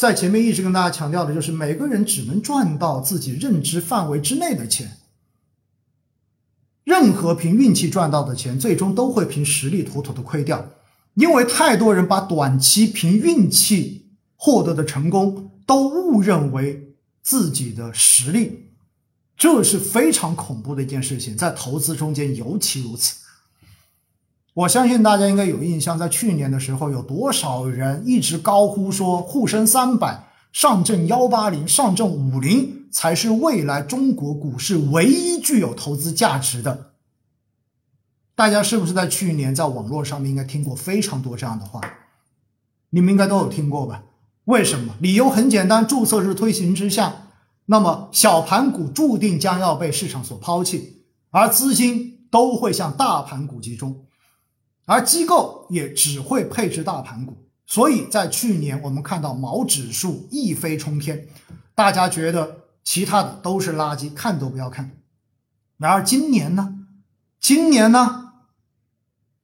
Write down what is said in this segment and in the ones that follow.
在前面一直跟大家强调的就是，每个人只能赚到自己认知范围之内的钱。任何凭运气赚到的钱，最终都会凭实力妥妥的亏掉。因为太多人把短期凭运气获得的成功，都误认为自己的实力，这是非常恐怖的一件事情，在投资中间尤其如此。我相信大家应该有印象，在去年的时候，有多少人一直高呼说沪深三百、上证幺八零、上证五零才是未来中国股市唯一具有投资价值的？大家是不是在去年在网络上面应该听过非常多这样的话？你们应该都有听过吧？为什么？理由很简单，注册制推行之下，那么小盘股注定将要被市场所抛弃，而资金都会向大盘股集中。而机构也只会配置大盘股，所以在去年我们看到毛指数一飞冲天，大家觉得其他的都是垃圾，看都不要看。然而今年呢？今年呢？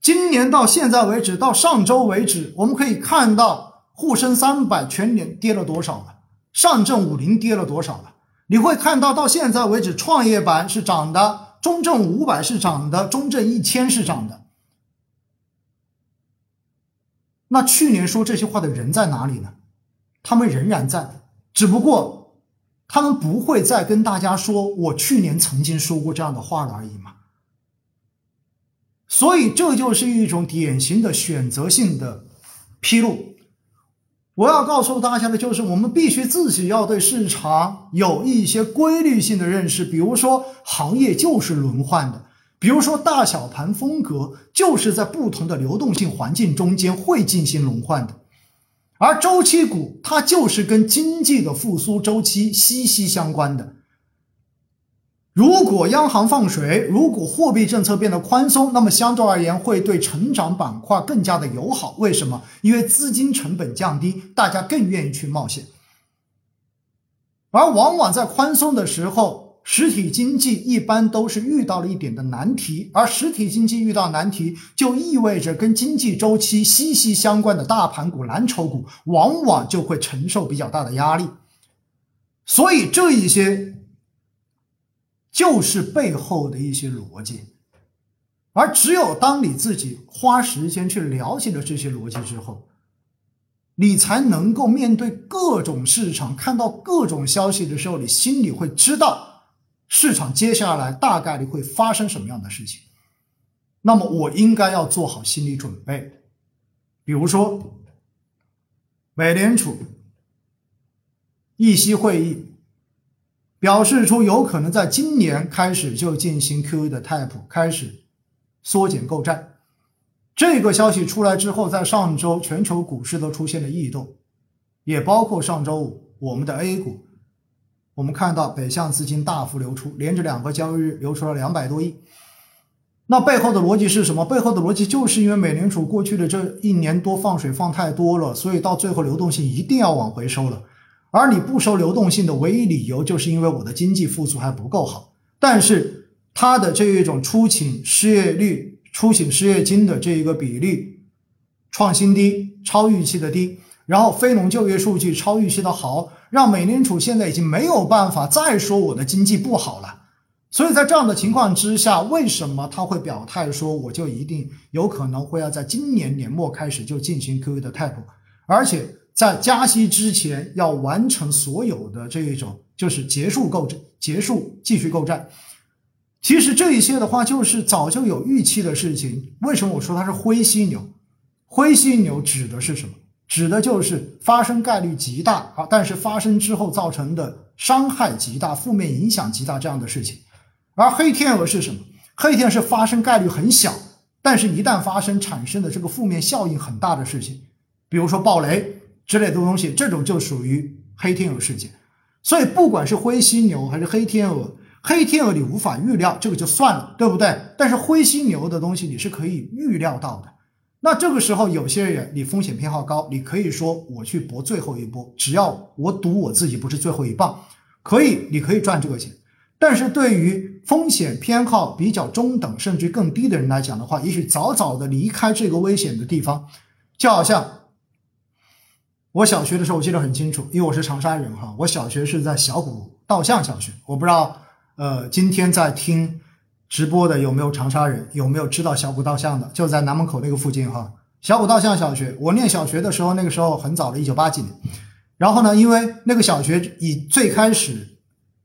今年到现在为止，到上周为止，我们可以看到沪深三百全年跌了多少了？上证五零跌了多少了？你会看到到现在为止，创业板是涨的，中证五百是涨的，中证一千是涨的。那去年说这些话的人在哪里呢？他们仍然在，只不过他们不会再跟大家说我去年曾经说过这样的话了而已嘛。所以这就是一种典型的选择性的披露。我要告诉大家的就是，我们必须自己要对市场有一些规律性的认识，比如说行业就是轮换的。比如说，大小盘风格就是在不同的流动性环境中间会进行轮换的，而周期股它就是跟经济的复苏周期息息相关的。如果央行放水，如果货币政策变得宽松，那么相对而言会对成长板块更加的友好。为什么？因为资金成本降低，大家更愿意去冒险。而往往在宽松的时候。实体经济一般都是遇到了一点的难题，而实体经济遇到难题，就意味着跟经济周期息息相关的大盘股、蓝筹股，往往就会承受比较大的压力。所以这一些就是背后的一些逻辑，而只有当你自己花时间去了解了这些逻辑之后，你才能够面对各种市场，看到各种消息的时候，你心里会知道。市场接下来大概率会发生什么样的事情？那么我应该要做好心理准备。比如说，美联储议息会议表示出有可能在今年开始就进行 QE 的 type，开始缩减购债。这个消息出来之后，在上周全球股市都出现了异动，也包括上周五我们的 A 股。我们看到北向资金大幅流出，连着两个交易日流出了两百多亿。那背后的逻辑是什么？背后的逻辑就是因为美联储过去的这一年多放水放太多了，所以到最后流动性一定要往回收了。而你不收流动性的唯一理由，就是因为我的经济复苏还不够好。但是它的这一种出请失业率、出请失业金的这一个比例创新低，超预期的低。然后非农就业数据超预期的好，让美联储现在已经没有办法再说我的经济不好了。所以在这样的情况之下，为什么他会表态说我就一定有可能会要在今年年末开始就进行 QE 的 type，而且在加息之前要完成所有的这一种就是结束购债、结束继续购债。其实这一些的话就是早就有预期的事情。为什么我说它是灰犀牛？灰犀牛指的是什么？指的就是发生概率极大啊，但是发生之后造成的伤害极大、负面影响极大这样的事情。而黑天鹅是什么？黑天鹅是发生概率很小，但是一旦发生产生的这个负面效应很大的事情，比如说暴雷之类的东西，这种就属于黑天鹅事件。所以不管是灰犀牛还是黑天鹅，黑天鹅你无法预料，这个就算了，对不对？但是灰犀牛的东西你是可以预料到的。那这个时候，有些人你风险偏好高，你可以说我去搏最后一波，只要我赌我自己不是最后一棒，可以，你可以赚这个钱。但是对于风险偏好比较中等甚至更低的人来讲的话，也许早早的离开这个危险的地方，就好像我小学的时候我记得很清楚，因为我是长沙人哈，我小学是在小谷道巷小学。我不知道，呃，今天在听直播的有没有长沙人，有没有知道小谷道巷的？就在南门口那个附近哈。小谷道巷小学，我念小学的时候，那个时候很早了，一九八几年。然后呢，因为那个小学以最开始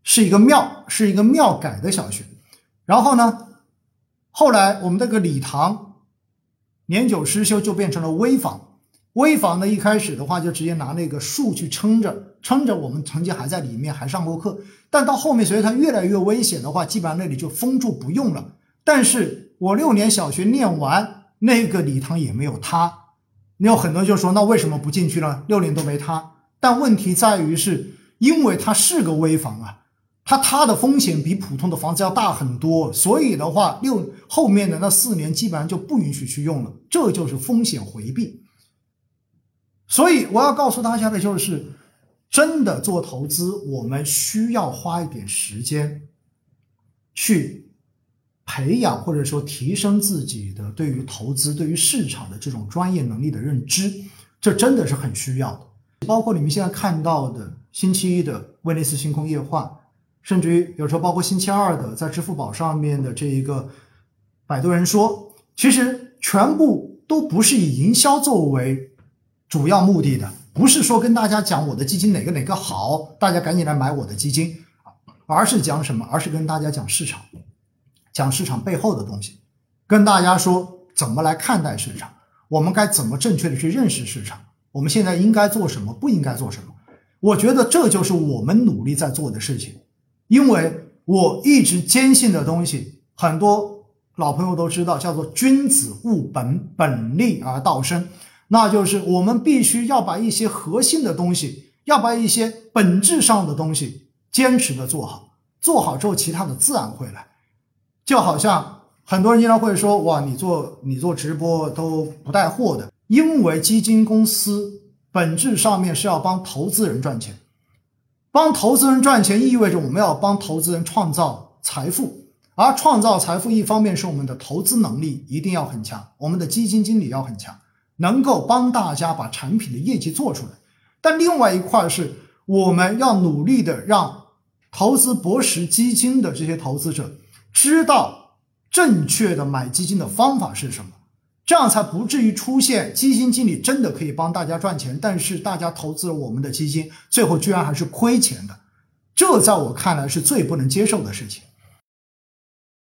是一个庙，是一个庙改的小学。然后呢，后来我们那个礼堂年久失修，就变成了危房。危房呢，一开始的话就直接拿那个树去撑着，撑着我们曾经还在里面还上过课。但到后面随着它越来越危险的话，基本上那里就封住不用了。但是我六年小学念完，那个礼堂也没有塌。有很多就说，那为什么不进去呢？六年都没塌。但问题在于，是因为它是个危房啊，它塌的风险比普通的房子要大很多，所以的话，六后面的那四年基本上就不允许去用了，这就是风险回避。所以我要告诉大家的就是，真的做投资，我们需要花一点时间去培养或者说提升自己的对于投资、对于市场的这种专业能力的认知，这真的是很需要的。包括你们现在看到的星期一的威尼斯星空夜话，甚至于有时候包括星期二的在支付宝上面的这一个摆渡人说，其实全部都不是以营销作为。主要目的的不是说跟大家讲我的基金哪个哪个好，大家赶紧来买我的基金，而是讲什么？而是跟大家讲市场，讲市场背后的东西，跟大家说怎么来看待市场，我们该怎么正确的去认识市场，我们现在应该做什么，不应该做什么。我觉得这就是我们努力在做的事情，因为我一直坚信的东西，很多老朋友都知道，叫做君子务本，本立而道生。那就是我们必须要把一些核心的东西，要把一些本质上的东西坚持的做好，做好之后，其他的自然会来。就好像很多人经常会说，哇，你做你做直播都不带货的，因为基金公司本质上面是要帮投资人赚钱，帮投资人赚钱意味着我们要帮投资人创造财富，而创造财富一方面是我们的投资能力一定要很强，我们的基金经理要很强。能够帮大家把产品的业绩做出来，但另外一块是我们要努力的让投资博时基金的这些投资者知道正确的买基金的方法是什么，这样才不至于出现基金经理真的可以帮大家赚钱，但是大家投资了我们的基金，最后居然还是亏钱的，这在我看来是最不能接受的事情。